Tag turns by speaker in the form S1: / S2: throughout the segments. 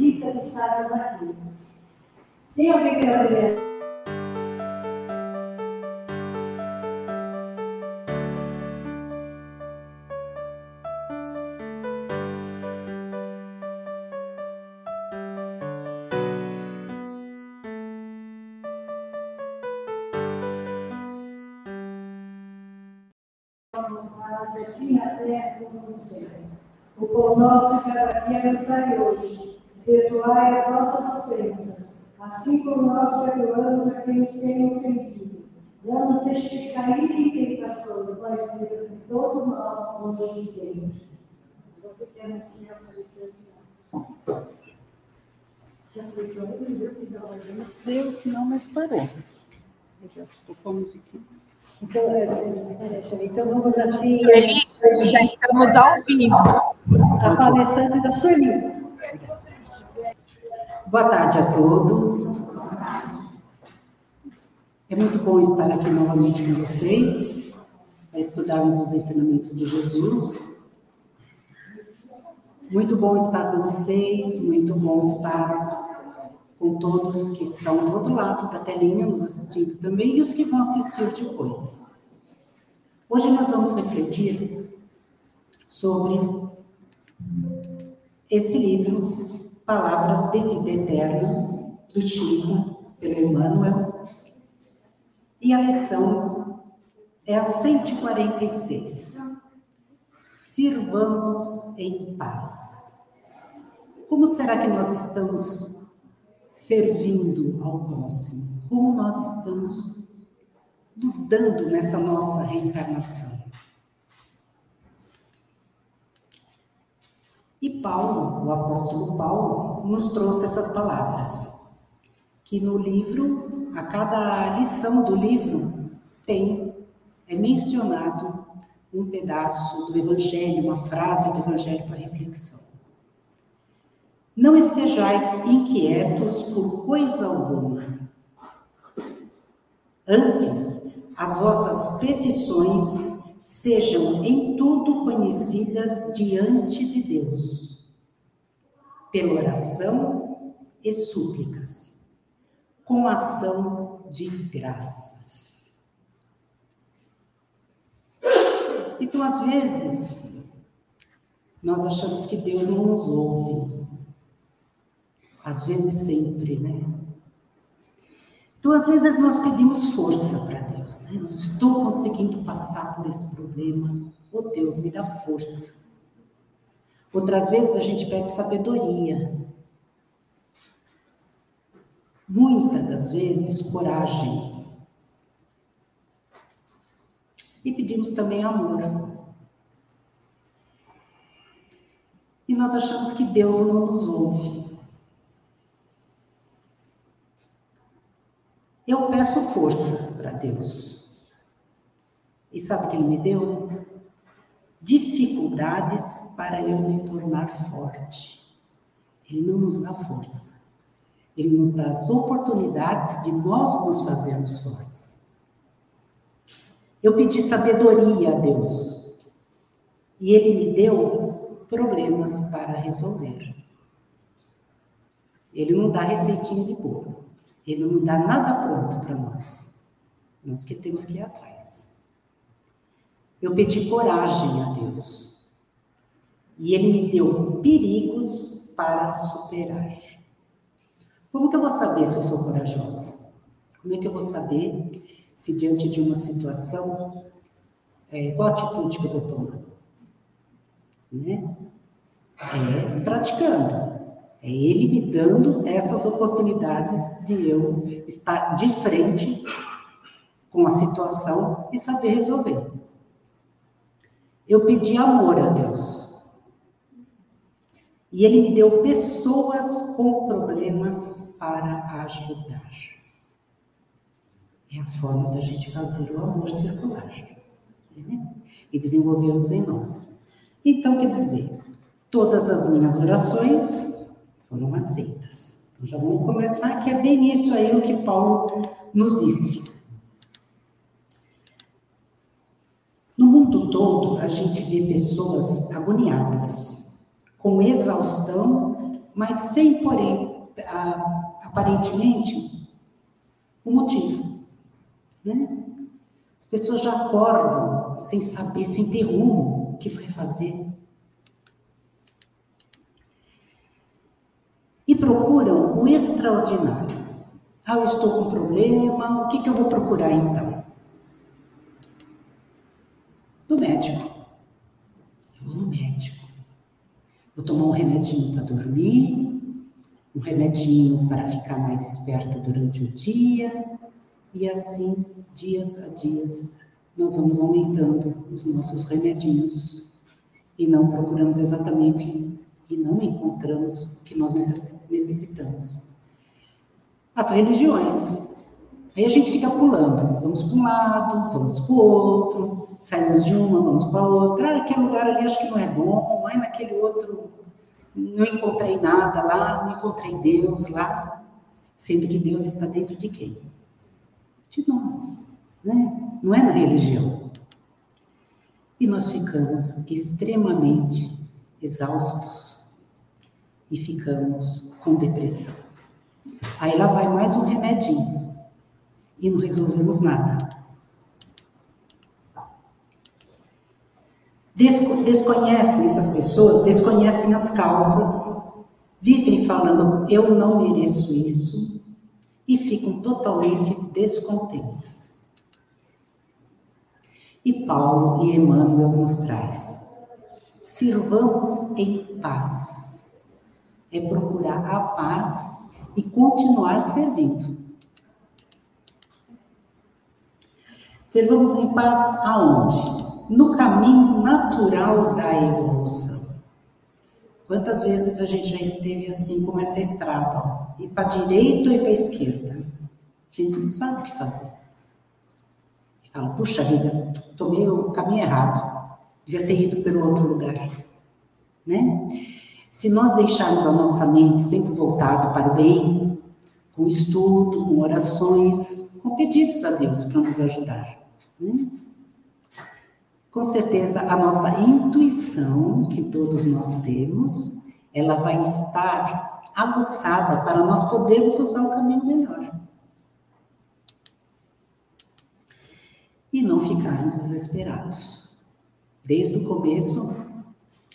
S1: acredita que estarmos aqui. Tem alguém que quer assim na terra como no céu. O pão nosso cada dia nos dai hoje. Perdoai as nossas ofensas, assim como nós perdoamos a quem nos tem ofendido. Não nos deixes cair em tentações, mas livra de todo mal, hoje e sempre.
S2: Já apareceu aí? Deu sinal aí? Deu sinal, mas parou. Já tocou a musiquinha.
S1: Então, é, é, então vamos assim.
S3: Sueli, já estamos ao vivo.
S1: A palestrante da Sueli.
S4: Boa tarde a todos. É muito bom estar aqui novamente com vocês, para estudarmos os ensinamentos de Jesus. Muito bom estar com vocês, muito bom estar com todos que estão do outro lado da telinha nos assistindo também e os que vão assistir depois. Hoje nós vamos refletir sobre esse livro, Palavras de Vida Eterna, do Chico, pelo Emmanuel, e a lição é a 146. Sirvamos em paz. Como será que nós estamos servindo ao próximo, como nós estamos nos dando nessa nossa reencarnação. E Paulo, o apóstolo Paulo, nos trouxe essas palavras, que no livro, a cada lição do livro, tem, é mencionado um pedaço do Evangelho, uma frase do Evangelho para reflexão. Não estejais inquietos por coisa alguma. Antes, as vossas petições sejam em tudo conhecidas diante de Deus, pela oração e súplicas, com ação de graças. Então, às vezes, nós achamos que Deus não nos ouve. Às vezes sempre, né? Então, às vezes nós pedimos força para Deus, né? Não estou conseguindo passar por esse problema. Oh Deus, me dá força. Outras vezes a gente pede sabedoria. Muitas das vezes coragem. E pedimos também amor. E nós achamos que Deus não nos ouve. Eu peço força para Deus. E sabe o que Ele me deu? Dificuldades para eu me tornar forte. Ele não nos dá força. Ele nos dá as oportunidades de nós nos fazermos fortes. Eu pedi sabedoria a Deus. E Ele me deu problemas para resolver. Ele não dá receitinha de bolo. Ele não dá nada pronto para nós. Nós que temos que ir atrás. Eu pedi coragem a Deus. E Ele me deu perigos para superar. Como que eu vou saber se eu sou corajosa? Como é que eu vou saber se diante de uma situação, é, qual atitude que eu vou tomar? Né? É praticando. É Ele me dando essas oportunidades de eu estar de frente com a situação e saber resolver. Eu pedi amor a Deus. E Ele me deu pessoas com problemas para ajudar. É a forma da gente fazer o amor circular. Né? E desenvolvermos em nós. Então, quer dizer, todas as minhas orações foram aceitas. Então já vamos começar, que é bem isso aí o que Paulo nos disse. Gente vê pessoas agoniadas, com exaustão mas sem, porém, aparentemente, o um motivo. Né? As pessoas já acordam sem saber, sem ter rumo, o que vai fazer. E procuram o extraordinário. Ah, eu estou com problema, o que, que eu vou procurar então? Do médico. No médico. Vou tomar um remedinho para dormir, um remedinho para ficar mais esperta durante o dia, e assim, dias a dias, nós vamos aumentando os nossos remedinhos e não procuramos exatamente e não encontramos o que nós necessitamos. As religiões. Aí a gente fica pulando, vamos para um lado, vamos para o outro, saímos de uma, vamos para outra. Ah, aquele lugar ali acho que não é bom, mas naquele outro não encontrei nada lá, não encontrei Deus lá. Sendo que Deus está dentro de quem? De nós, né? Não é na religião. E nós ficamos extremamente exaustos e ficamos com depressão. Aí lá vai mais um remedinho e não resolvemos nada. desconhecem essas pessoas, desconhecem as causas, vivem falando eu não mereço isso e ficam totalmente descontentes. E Paulo e Emmanuel nos traz: sirvamos em paz. É procurar a paz e continuar servindo. Servamos em paz aonde? no caminho natural da evolução. Quantas vezes a gente já esteve assim como essa estrada, ó, ir para direita ir para esquerda? A gente não sabe o que fazer. Fala, puxa vida, tomei o caminho errado, devia ter ido pelo outro lugar, né? Se nós deixarmos a nossa mente sempre voltada para o bem, com estudo, com orações, com pedidos a Deus para nos ajudar, né? Com certeza, a nossa intuição, que todos nós temos, ela vai estar aguçada para nós podermos usar o caminho melhor. E não ficarmos desesperados. Desde o começo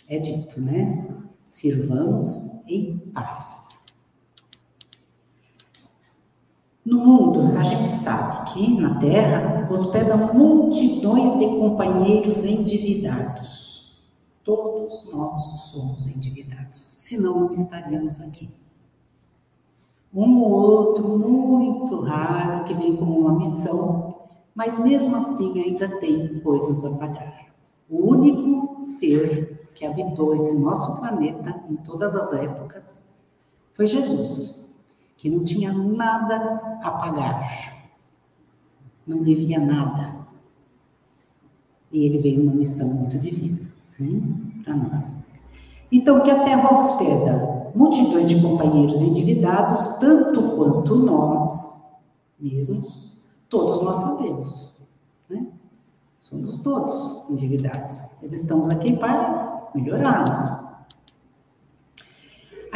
S4: é dito, né? Sirvamos em paz. No mundo, a gente sabe que na Terra hospedam multidões de companheiros endividados. Todos nós somos endividados, senão não estaríamos aqui. Um ou outro, muito raro, que vem como uma missão, mas mesmo assim ainda tem coisas a pagar. O único ser que habitou esse nosso planeta em todas as épocas foi Jesus que não tinha nada a pagar, não devia nada. E ele veio uma missão muito divina né, para nós. Então, que a terra hospeda multidões de companheiros endividados, tanto quanto nós mesmos, todos nós sabemos. Né? Somos todos endividados. Mas estamos aqui para melhorá-los.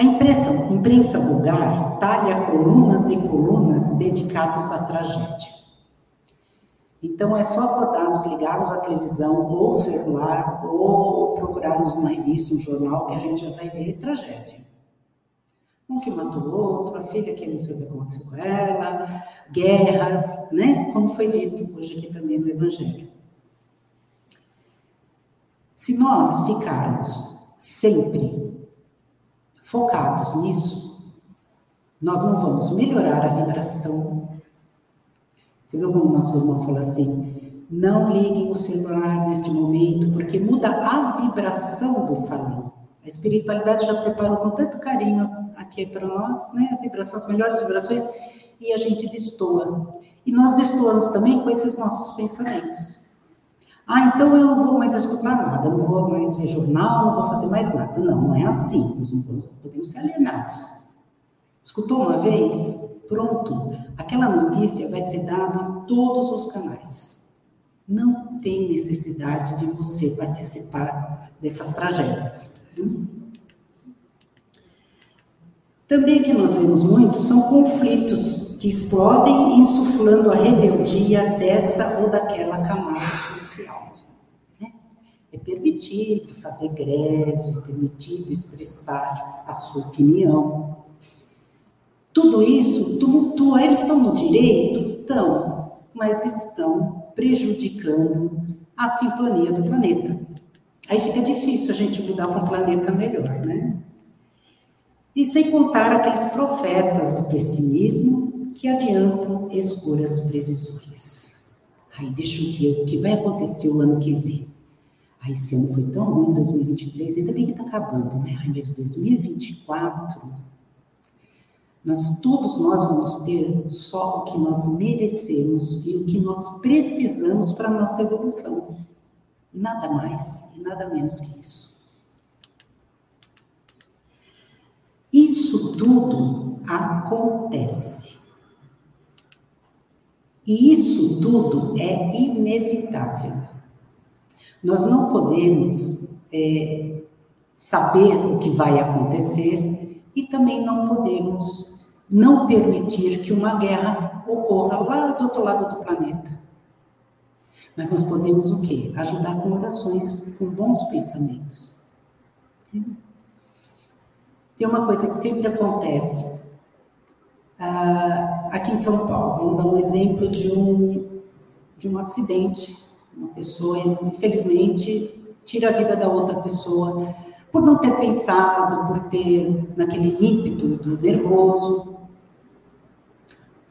S4: A imprensa, imprensa vulgar talha colunas e colunas dedicadas à tragédia. Então é só acordarmos, ligarmos a televisão ou o celular ou procurarmos uma revista, um jornal que a gente já vai ver tragédia. Um que matou o outro, a filha que não sei o que aconteceu com ela, guerras, né? Como foi dito hoje aqui também no Evangelho. Se nós ficarmos sempre focados nisso, nós não vamos melhorar a vibração. Você viu como nosso irmão falou assim? Não liguem o celular neste momento, porque muda a vibração do salão. A espiritualidade já preparou com tanto carinho aqui para nós, né? A vibração, as melhores vibrações, e a gente destoa. E nós destoamos também com esses nossos pensamentos. Ah, então eu não vou mais escutar nada, não vou mais ver jornal, não vou fazer mais nada. Não, não é assim. Nós não podemos ser alienados. Escutou uma vez? Pronto. Aquela notícia vai ser dada em todos os canais. Não tem necessidade de você participar dessas tragédias. Também que nós vemos muito são conflitos que explodem insuflando a rebeldia dessa ou daquela camada social. Né? É permitido fazer greve, é permitido expressar a sua opinião. Tudo isso, tu, tu, eles estão no direito? Estão, mas estão prejudicando a sintonia do planeta. Aí fica difícil a gente mudar para um planeta melhor, né? E sem contar aqueles profetas do pessimismo que adiantam escuras previsões. Aí deixa eu ver o que vai acontecer o ano que vem. Aí esse ano foi tão ruim, 2023, ainda bem que está acabando, né? Aí, mas 2024, nós, todos nós vamos ter só o que nós merecemos e o que nós precisamos para a nossa evolução. Nada mais e nada menos que isso. Isso tudo acontece. E isso tudo é inevitável. Nós não podemos é, saber o que vai acontecer e também não podemos não permitir que uma guerra ocorra lá do outro lado do planeta. Mas nós podemos o quê? Ajudar com orações, com bons pensamentos. Tem uma coisa que sempre acontece uh, aqui em São Paulo. Vamos dar um exemplo de um, de um acidente. Uma pessoa, infelizmente, tira a vida da outra pessoa por não ter pensado, por ter naquele ímpeto do nervoso.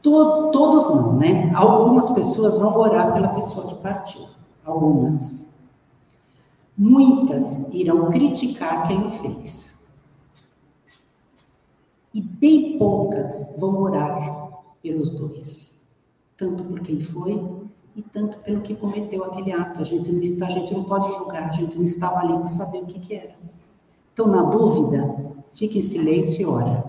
S4: Todo, todos não, né? Algumas pessoas vão orar pela pessoa que partiu. Algumas. Muitas irão criticar quem o fez e bem poucas vão orar pelos dois, tanto por quem foi e tanto pelo que cometeu aquele ato. A gente não está, a gente não pode julgar, a gente não estava ali para saber o que, que era. Então, na dúvida, fique em silêncio e ora.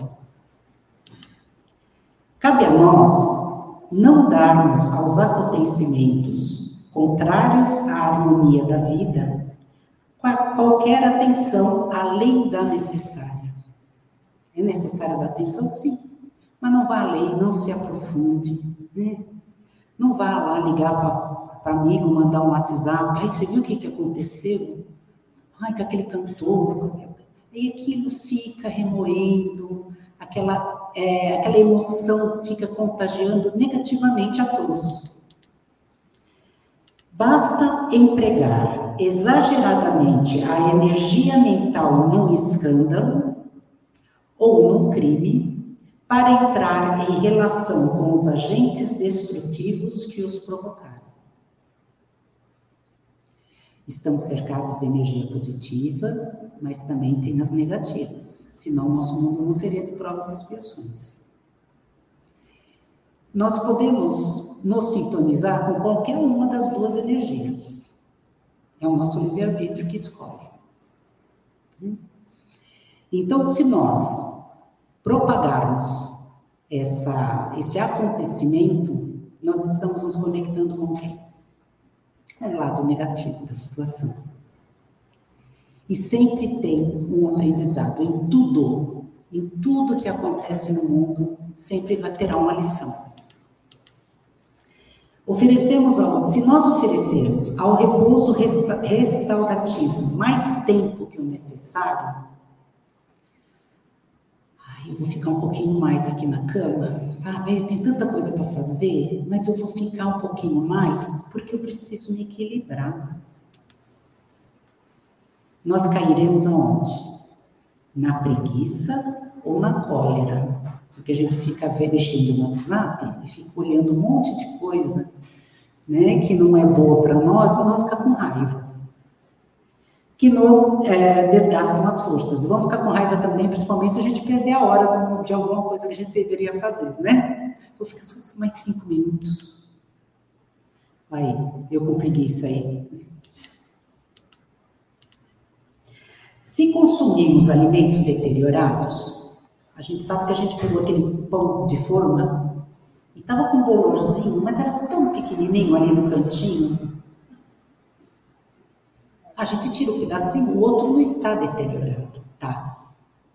S4: Cabe a nós não darmos aos acontecimentos contrários à harmonia da vida qualquer atenção além da necessária. É necessário dar atenção? Sim. Mas não vá além, não se aprofunde. Né? Não vá lá ligar para amigo, mandar um WhatsApp. Ai, você viu o que, que aconteceu? Ai, com aquele cantor. E aquilo fica remoendo, aquela, é, aquela emoção fica contagiando negativamente a todos. Basta empregar exageradamente a energia mental num escândalo ou num crime para entrar em relação com os agentes destrutivos que os provocaram. Estamos cercados de energia positiva, mas também tem as negativas, senão nosso mundo não seria de provas e expiações. Nós podemos nos sintonizar com qualquer uma das duas energias. É o nosso livre-arbítrio que escolhe. Então, se nós propagarmos essa, esse acontecimento, nós estamos nos conectando com quem? Com o lado negativo da situação. E sempre tem um aprendizado em tudo, em tudo que acontece no mundo, sempre vai ter uma lição. Oferecemos ao, se nós oferecermos ao repouso resta, restaurativo mais tempo que o necessário, eu vou ficar um pouquinho mais aqui na cama, sabe? Eu tenho tanta coisa para fazer, mas eu vou ficar um pouquinho mais porque eu preciso me equilibrar. Nós cairemos aonde? Na preguiça ou na cólera? Porque a gente fica mexendo no WhatsApp e fica olhando um monte de coisa, né, que não é boa para nós, e não fica com raiva que nos é, desgastam as forças. E vamos ficar com raiva também, principalmente se a gente perder a hora de, de alguma coisa que a gente deveria fazer, né? Vou ficar só mais cinco minutos. Aí, eu com preguiça aí. Se consumimos alimentos deteriorados, a gente sabe que a gente pegou aquele pão de forma e estava com um bolorzinho, mas era tão pequenininho ali no cantinho, a gente tira um pedacinho, o outro não está deteriorado, tá?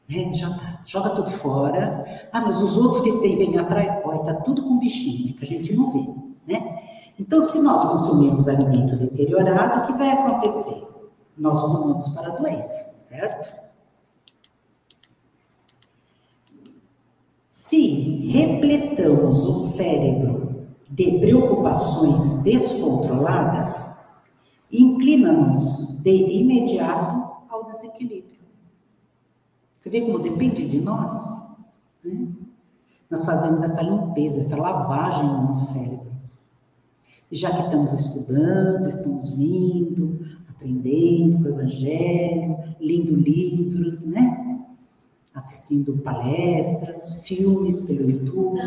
S4: Né? Já tá. Joga tudo fora. Ah, mas os outros que tem, vêm atrás, olha, tá tudo com bichinho, que a gente não vê. Né? Então, se nós consumirmos alimento deteriorado, o que vai acontecer? Nós rumamos para a doença, certo? Se repletamos o cérebro de preocupações descontroladas, inclina-nos de imediato ao desequilíbrio. Você vê como depende de nós? Né? Nós fazemos essa limpeza, essa lavagem no nosso cérebro. E já que estamos estudando, estamos vindo, aprendendo com o Evangelho, lendo livros, né? Assistindo palestras, filmes pelo YouTube.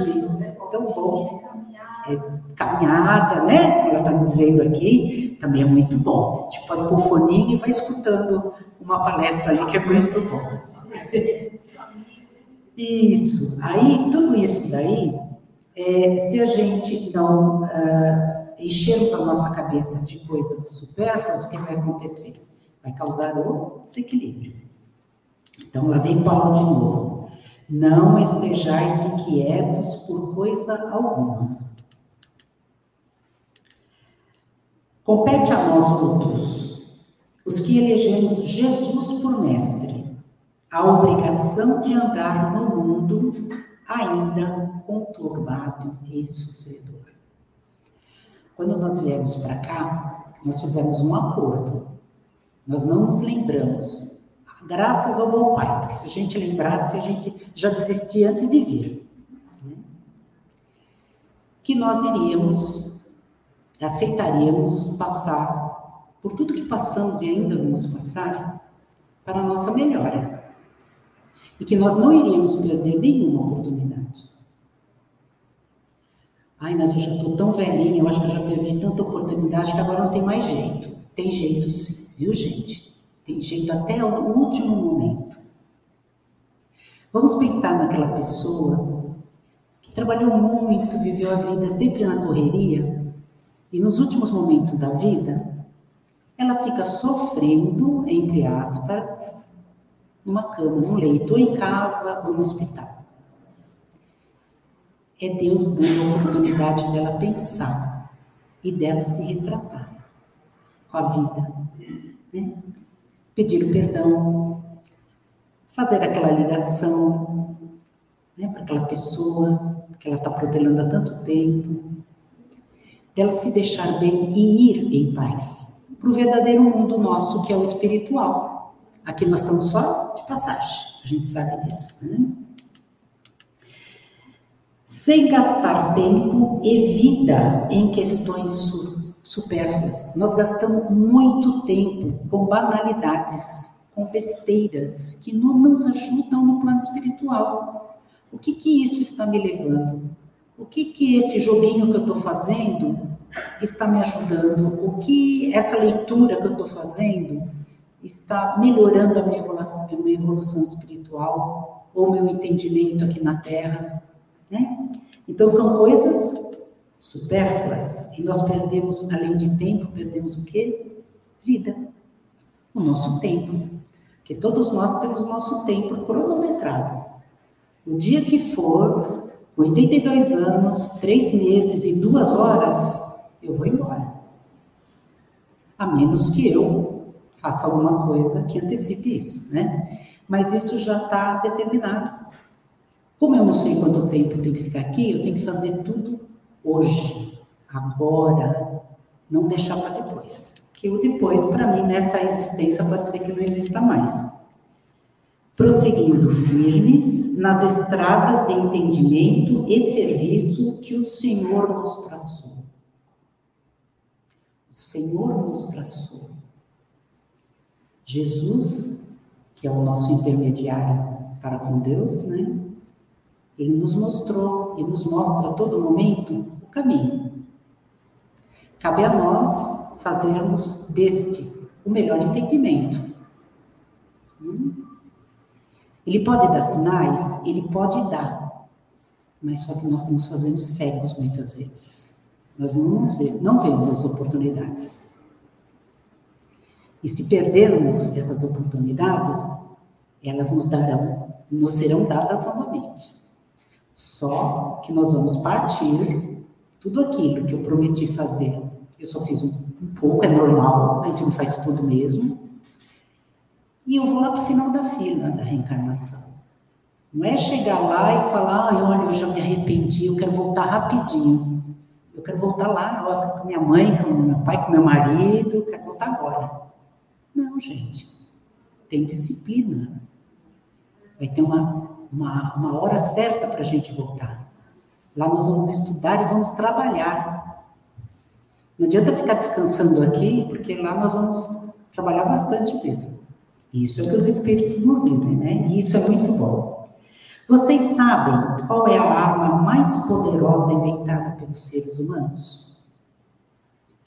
S4: Tão bom. É, caminhada, né? Ela está me dizendo aqui, também é muito bom. A gente pode pôr foninho e vai escutando uma palestra ali que é muito bom. Isso. Aí, tudo isso daí, é, se a gente não uh, enchermos a nossa cabeça de coisas supérfluas, o que vai acontecer? Vai causar o desequilíbrio. Então, lá vem Paulo de novo. Não estejais inquietos por coisa alguma. Compete a nós outros, os que elegemos Jesus por mestre, a obrigação de andar no mundo ainda conturbado e sofredor. Quando nós viemos para cá, nós fizemos um acordo. Nós não nos lembramos, graças ao bom pai, porque se a gente lembrasse, a gente já desistia antes de vir. Né? Que nós iríamos, aceitaríamos passar por tudo que passamos e ainda vamos passar para a nossa melhora e que nós não iríamos perder nenhuma oportunidade. Ai, mas eu já estou tão velhinha, eu acho que eu já perdi tanta oportunidade que agora não tem mais jeito. Tem jeito sim, viu, gente? Tem jeito até o último momento. Vamos pensar naquela pessoa que trabalhou muito, viveu a vida sempre na correria, e nos últimos momentos da vida, ela fica sofrendo, entre aspas, numa cama, num leito, ou em casa ou no hospital. É Deus dando a oportunidade dela pensar e dela se retratar com a vida. Né? Pedir perdão, fazer aquela ligação né, para aquela pessoa que ela está protelando há tanto tempo, dela se deixar bem e ir em paz para o verdadeiro mundo nosso, que é o espiritual. Aqui nós estamos só de passagem, a gente sabe disso. Né? Sem gastar tempo e vida em questões supérfluas. Nós gastamos muito tempo com banalidades, com besteiras que não nos ajudam no plano espiritual. O que que isso está me levando? O que que esse joguinho que eu estou fazendo está me ajudando? O que essa leitura que eu estou fazendo está melhorando a minha evolução, a minha evolução espiritual ou meu entendimento aqui na Terra, né? Então são coisas supérfluas e nós perdemos, além de tempo, perdemos o quê? Vida, o nosso tempo, que todos nós temos nosso tempo cronometrado. O dia que for, 82 anos, 3 meses e 2 horas, eu vou embora. A menos que eu faça alguma coisa que antecipe isso, né? Mas isso já está determinado. Como eu não sei quanto tempo eu tenho que ficar aqui, eu tenho que fazer tudo hoje, agora, não deixar para depois. Que o depois, para mim, nessa existência, pode ser que não exista mais. Prosseguindo firmes nas estradas de entendimento e serviço que o Senhor nos traçou. O Senhor nos traçou. Jesus, que é o nosso intermediário para com Deus, né? Ele nos mostrou e nos mostra a todo momento o caminho. Cabe a nós fazermos deste o melhor entendimento. Hum? Ele pode dar sinais? Ele pode dar. Mas só que nós nos fazemos cegos muitas vezes. Nós não, nos vemos, não vemos as oportunidades. E se perdermos essas oportunidades, elas nos darão nos serão dadas novamente. Só que nós vamos partir tudo aquilo que eu prometi fazer. Eu só fiz um, um pouco, é normal, a gente não faz tudo mesmo. E eu vou lá para o final da fila da reencarnação. Não é chegar lá e falar, ai, olha, eu já me arrependi, eu quero voltar rapidinho. Eu quero voltar lá ó, com minha mãe, com meu pai, com meu marido, eu quero voltar agora. Não, gente. Tem disciplina. Vai ter uma, uma, uma hora certa para a gente voltar. Lá nós vamos estudar e vamos trabalhar. Não adianta ficar descansando aqui, porque lá nós vamos trabalhar bastante mesmo. Isso é o que os espíritos nos dizem, né? E isso é muito bom. Vocês sabem qual é a arma mais poderosa inventada pelos seres humanos?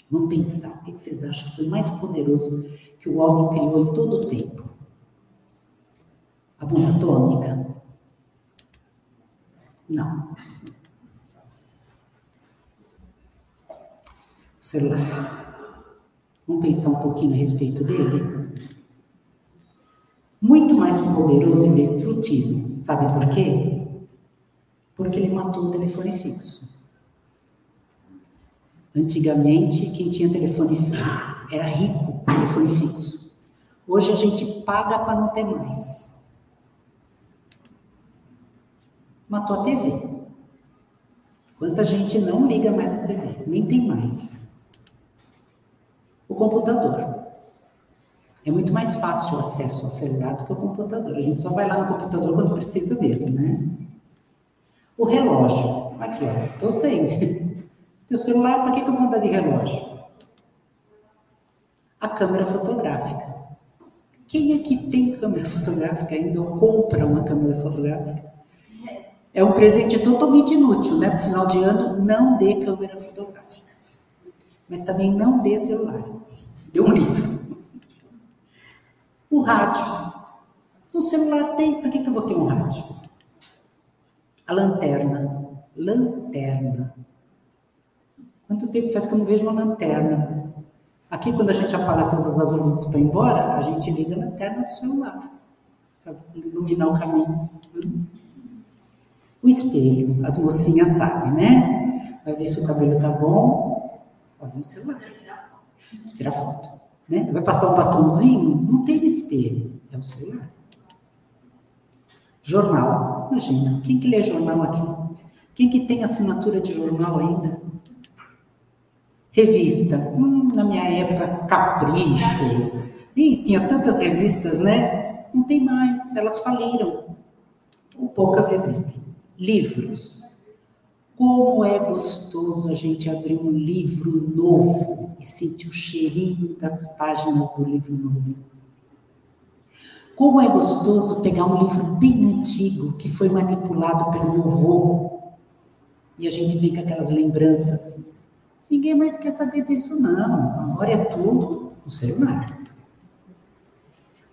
S4: Vamos pensar, o que vocês acham que foi mais poderoso que o homem criou em todo o tempo? A bomba atômica? Não. O celular. Vamos pensar um pouquinho a respeito dele? Muito mais poderoso e destrutivo. Sabe por quê? Porque ele matou o telefone fixo. Antigamente, quem tinha telefone fixo era rico, telefone fixo. Hoje a gente paga para não ter mais. matou a TV. Quanta gente não liga mais a TV, nem tem mais. O computador. É muito mais fácil o acesso ao celular do que o computador. A gente só vai lá no computador quando precisa mesmo, né? O relógio. Aqui, ó, tô sem. Teu celular, para que, que eu vou andar de relógio? A câmera fotográfica. Quem aqui tem câmera fotográfica ainda ou compra uma câmera fotográfica? É um presente totalmente inútil, né? Para final de ano, não dê câmera fotográfica. Mas também não dê celular. Dê um livro. O rádio. O celular tem, para que, que eu vou ter um rádio? A lanterna. Lanterna. Quanto tempo faz que eu não vejo uma lanterna? Aqui, quando a gente apaga todas as luzes para ir embora, a gente liga a lanterna do celular para iluminar o caminho. O espelho, as mocinhas sabem, né? Vai ver se o cabelo tá bom, olha no celular. Tirar foto. Né? Vai passar um batonzinho, não tem espelho, é o celular. Jornal, imagina, quem que lê jornal aqui? Quem que tem assinatura de jornal ainda? Revista, hum, na minha época, Capricho, e tinha tantas revistas, né? Não tem mais, elas faliram, ou poucas existem livros. Como é gostoso a gente abrir um livro novo e sentir o cheirinho das páginas do livro novo. Como é gostoso pegar um livro bem antigo que foi manipulado pelo meu avô e a gente fica aquelas lembranças. Ninguém mais quer saber disso, não. Agora é tudo no celular.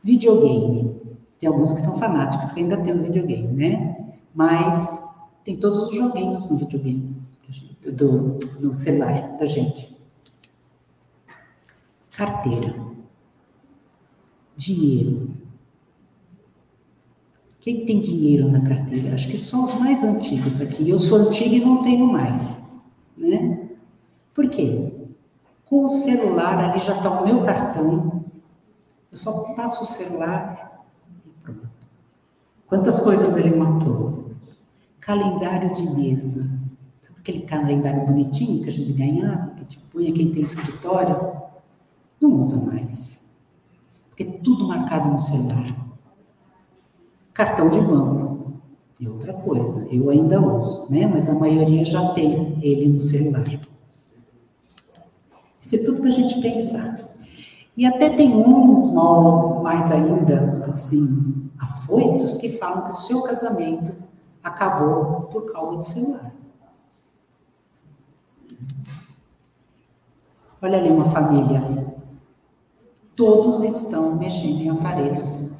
S4: Videogame. Tem alguns que são fanáticos que ainda tem o videogame, né? Mas tem todos os joguinhos no videogame, do, no celular da gente. Carteira. Dinheiro. Quem tem dinheiro na carteira? Acho que só os mais antigos aqui. Eu sou antiga e não tenho mais. Né? Por quê? Com o celular ali já está o meu cartão. Eu só passo o celular e pronto. Quantas coisas ele matou? Calendário de mesa. Sabe aquele calendário bonitinho que a gente ganhava, que tipo, punha quem tem escritório? Não usa mais. Porque é tudo marcado no celular. Cartão de banco. É outra coisa. Eu ainda uso, né? Mas a maioria já tem ele no celular. Isso é tudo para a gente pensar. E até tem uns mal, mais ainda, assim, afoitos, que falam que o seu casamento acabou por causa do celular. Olha ali uma família. Todos estão mexendo em aparelhos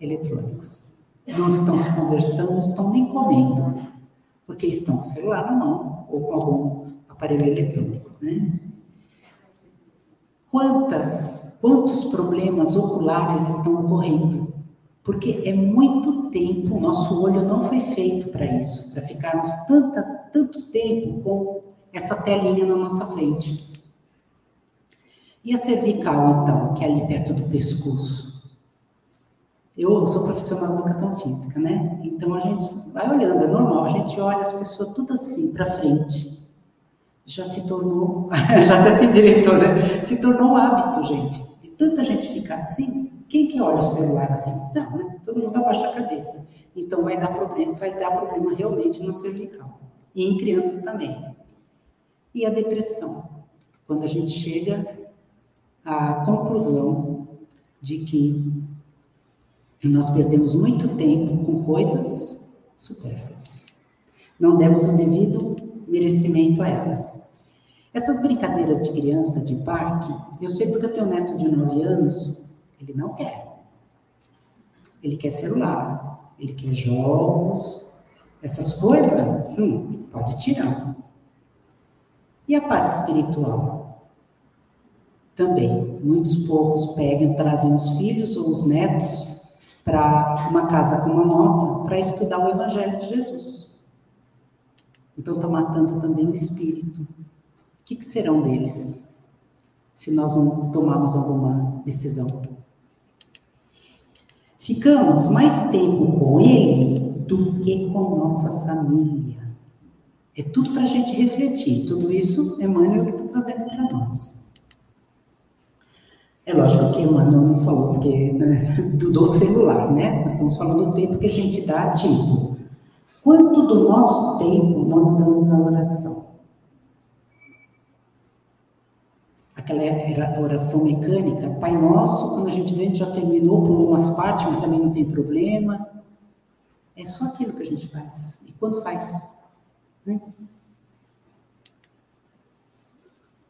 S4: eletrônicos. Não estão se conversando, não estão nem comendo, porque estão com o celular na mão ou com algum aparelho eletrônico. Né? Quantas, quantos problemas oculares estão ocorrendo? Porque é muito tempo, nosso olho não foi feito para isso, para ficarmos tanta, tanto tempo com essa telinha na nossa frente. E a cervical, então, que é ali perto do pescoço? Eu sou profissional de educação física, né? Então a gente vai olhando, é normal, a gente olha as pessoas tudo assim para frente. Já se tornou, já até se direitou, né? Se tornou um hábito, gente. De tanta gente ficar assim, quem que olha o celular assim? Não, né? Todo mundo abaixa a cabeça. Então vai dar problema, vai dar problema realmente na cervical. E em crianças também. E a depressão? Quando a gente chega à conclusão de que nós perdemos muito tempo com coisas supérfluas. Não demos o devido merecimento a elas. Essas brincadeiras de criança de parque, eu sei porque eu tenho um neto de 9 anos, ele não quer. Ele quer celular, ele quer jogos, essas coisas, hum, pode tirar. E a parte espiritual? Também, muitos poucos pegam, trazem os filhos ou os netos para uma casa como a nossa para estudar o Evangelho de Jesus. Então está matando também o espírito. O que, que serão deles se nós não tomarmos alguma decisão? Ficamos mais tempo com ele do que com nossa família. É tudo para a gente refletir. Tudo isso Emmanuel está trazendo para nós. É lógico que Emmanuel não falou porque, né, do celular, né? Nós estamos falando do tempo que a gente dá, tipo, quanto do nosso tempo nós damos à oração? Aquela era oração mecânica, Pai Nosso, quando a gente vê, a gente já terminou por umas partes, mas também não tem problema. É só aquilo que a gente faz. E quando faz? Né?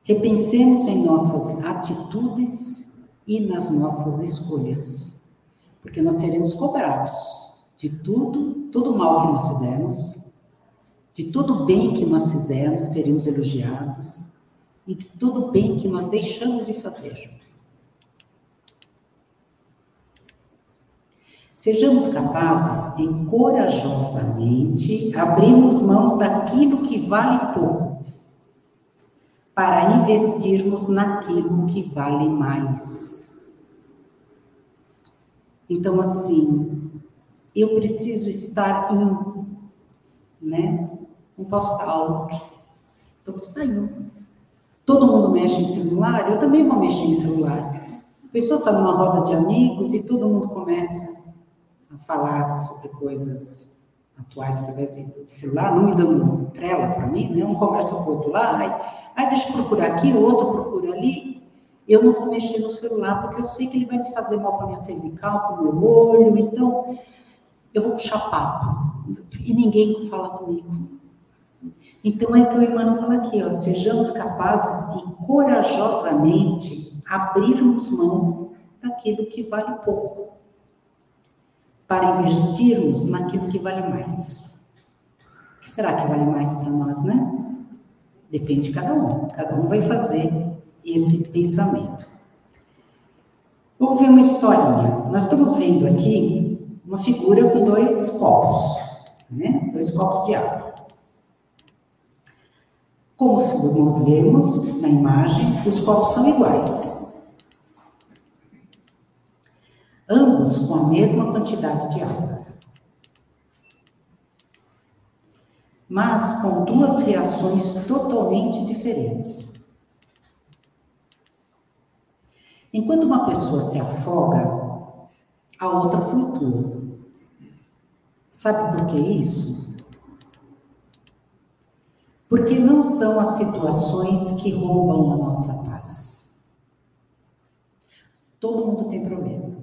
S4: Repensemos em nossas atitudes e nas nossas escolhas, porque nós seremos cobrados de tudo, todo mal que nós fizemos, de todo bem que nós fizemos, seremos elogiados, e de todo o bem que nós deixamos de fazer. Sejamos capazes de corajosamente abrirmos mãos daquilo que vale pouco, para investirmos naquilo que vale mais. Então, assim, eu preciso estar em, né? Estar alto, então estar em. Todo mundo mexe em celular, eu também vou mexer em celular. A pessoa está numa roda de amigos e todo mundo começa a falar sobre coisas atuais através do celular, não me dando trela para mim, né? Um conversa com o outro lá, aí, aí deixa eu procurar aqui, o outro procura ali. Eu não vou mexer no celular porque eu sei que ele vai me fazer mal para minha cervical, para o meu olho, então eu vou puxar papo. E ninguém fala comigo. Então é que o Emmanuel fala aqui, ó, sejamos capazes e corajosamente abrirmos mão daquilo que vale pouco para investirmos naquilo que vale mais. O que será que vale mais para nós, né? Depende de cada um. Cada um vai fazer esse pensamento. Vou ver uma historinha. Nós estamos vendo aqui uma figura com dois copos, né? Dois copos de água. Como nós vemos na imagem, os copos são iguais. ambos com a mesma quantidade de água. Mas com duas reações totalmente diferentes. Enquanto uma pessoa se afoga, a outra flutua. Sabe por que isso? Porque não são as situações que roubam a nossa paz. Todo mundo tem problema.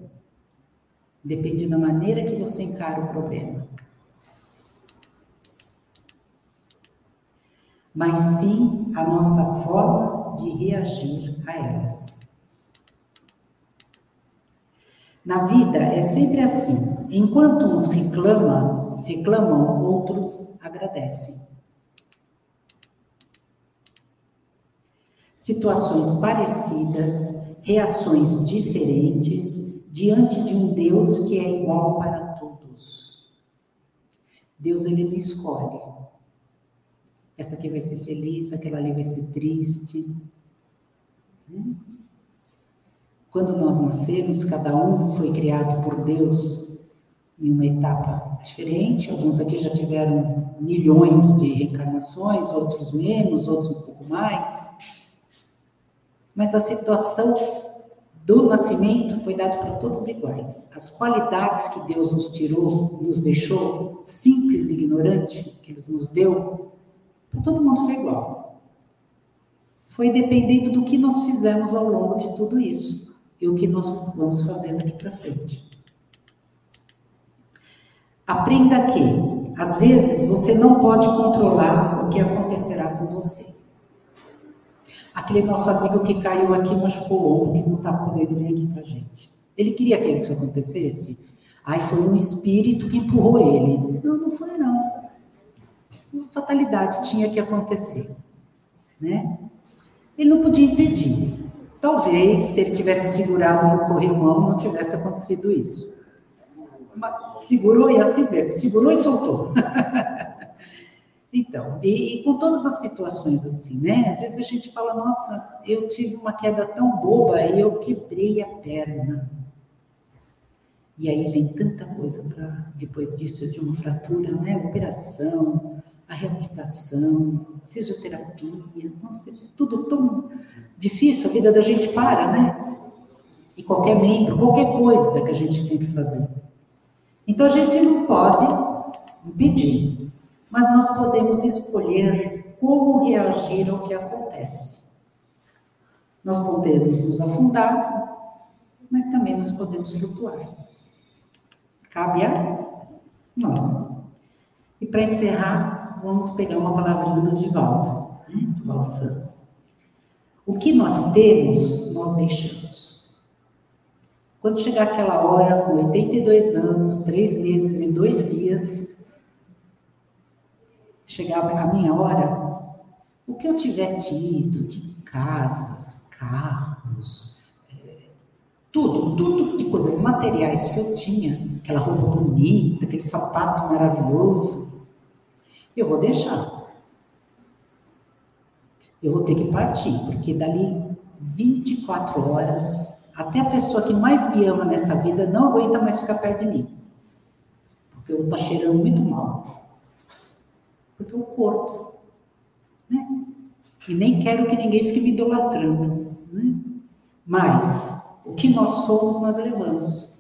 S4: Depende da maneira que você encara o problema. Mas sim a nossa forma de reagir a elas. Na vida é sempre assim. Enquanto uns reclamam, reclamam, outros agradecem. Situações parecidas, reações diferentes, diante de um Deus que é igual para todos. Deus ele não escolhe. Essa aqui vai ser feliz, aquela ali vai ser triste. Quando nós nascemos, cada um foi criado por Deus em uma etapa diferente. Alguns aqui já tiveram milhões de reencarnações, outros menos, outros um pouco mais. Mas a situação do nascimento foi dada para todos iguais. As qualidades que Deus nos tirou, nos deixou, simples e ignorante, que Ele nos deu, para todo mundo foi igual. Foi dependendo do que nós fizemos ao longo de tudo isso e o que nós vamos fazer daqui para frente. Aprenda que, às vezes, você não pode controlar o que acontecerá com você. Aquele nosso amigo que caiu aqui o ombro, que não está podendo vir aqui com a gente. Ele queria que isso acontecesse? Aí foi um espírito que empurrou ele. Não, não foi não. Uma fatalidade tinha que acontecer. Né? Ele não podia impedir. Talvez, se ele tivesse segurado no corrimão, não tivesse acontecido isso. Mas segurou e assim mesmo, segurou e soltou. então, e, e, com todas as situações assim, né? Às vezes a gente fala, nossa, eu tive uma queda tão boba e eu quebrei a perna. E aí vem tanta coisa para depois disso de uma fratura, né? Operação, a reabilitação, fisioterapia, nossa, tudo tão difícil, a vida da gente para, né? E qualquer membro, qualquer coisa que a gente tem que fazer. Então a gente não pode impedir, mas nós podemos escolher como reagir ao que acontece. Nós podemos nos afundar, mas também nós podemos flutuar. Cabe a nós. E para encerrar, vamos pegar uma palavrinha do Divaldo, né? do Valfran. O que nós temos, nós deixamos. Quando chegar aquela hora, com 82 anos, três meses e dois dias, chegar a minha hora, o que eu tiver tido de casas, carros, é, tudo, tudo de coisas materiais que eu tinha, aquela roupa bonita, aquele sapato maravilhoso, eu vou deixar eu vou ter que partir, porque dali 24 horas, até a pessoa que mais me ama nessa vida não aguenta mais ficar perto de mim. Porque eu estou cheirando muito mal. Porque o corpo, né? E nem quero que ninguém fique me idolatrando, né? Mas o que nós somos, nós levamos.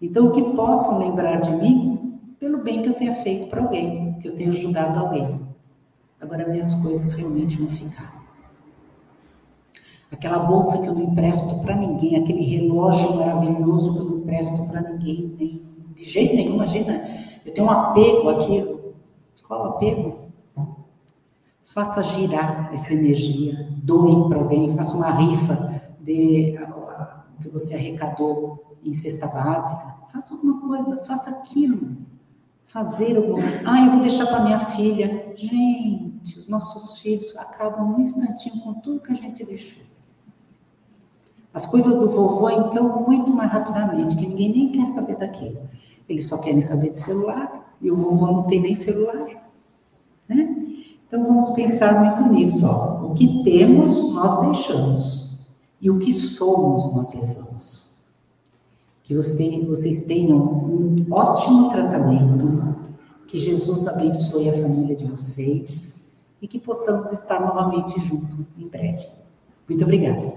S4: Então, o que possam lembrar de mim, pelo bem que eu tenha feito para alguém, que eu tenha ajudado alguém. Agora minhas coisas realmente vão ficar. Aquela bolsa que eu não empresto para ninguém, aquele relógio maravilhoso que eu não empresto para ninguém, nem, de jeito nenhum, imagina, eu tenho um apego aqui. Qual apego? Faça girar essa energia, doe para alguém, faça uma rifa de que você arrecadou em cesta básica, faça alguma coisa, faça aquilo fazer alguma Ah, eu vou deixar para minha filha. Gente, os nossos filhos acabam num instantinho com tudo que a gente deixou. As coisas do vovô, então, muito mais rapidamente, que ninguém nem quer saber daquilo. Eles só querem saber de celular, e o vovô não tem nem celular. Então, vamos pensar muito nisso. Ó. O que temos, nós deixamos. E o que somos, nós levamos que vocês tenham um ótimo tratamento, que Jesus abençoe a família de vocês e que possamos estar novamente juntos em breve. Muito obrigada.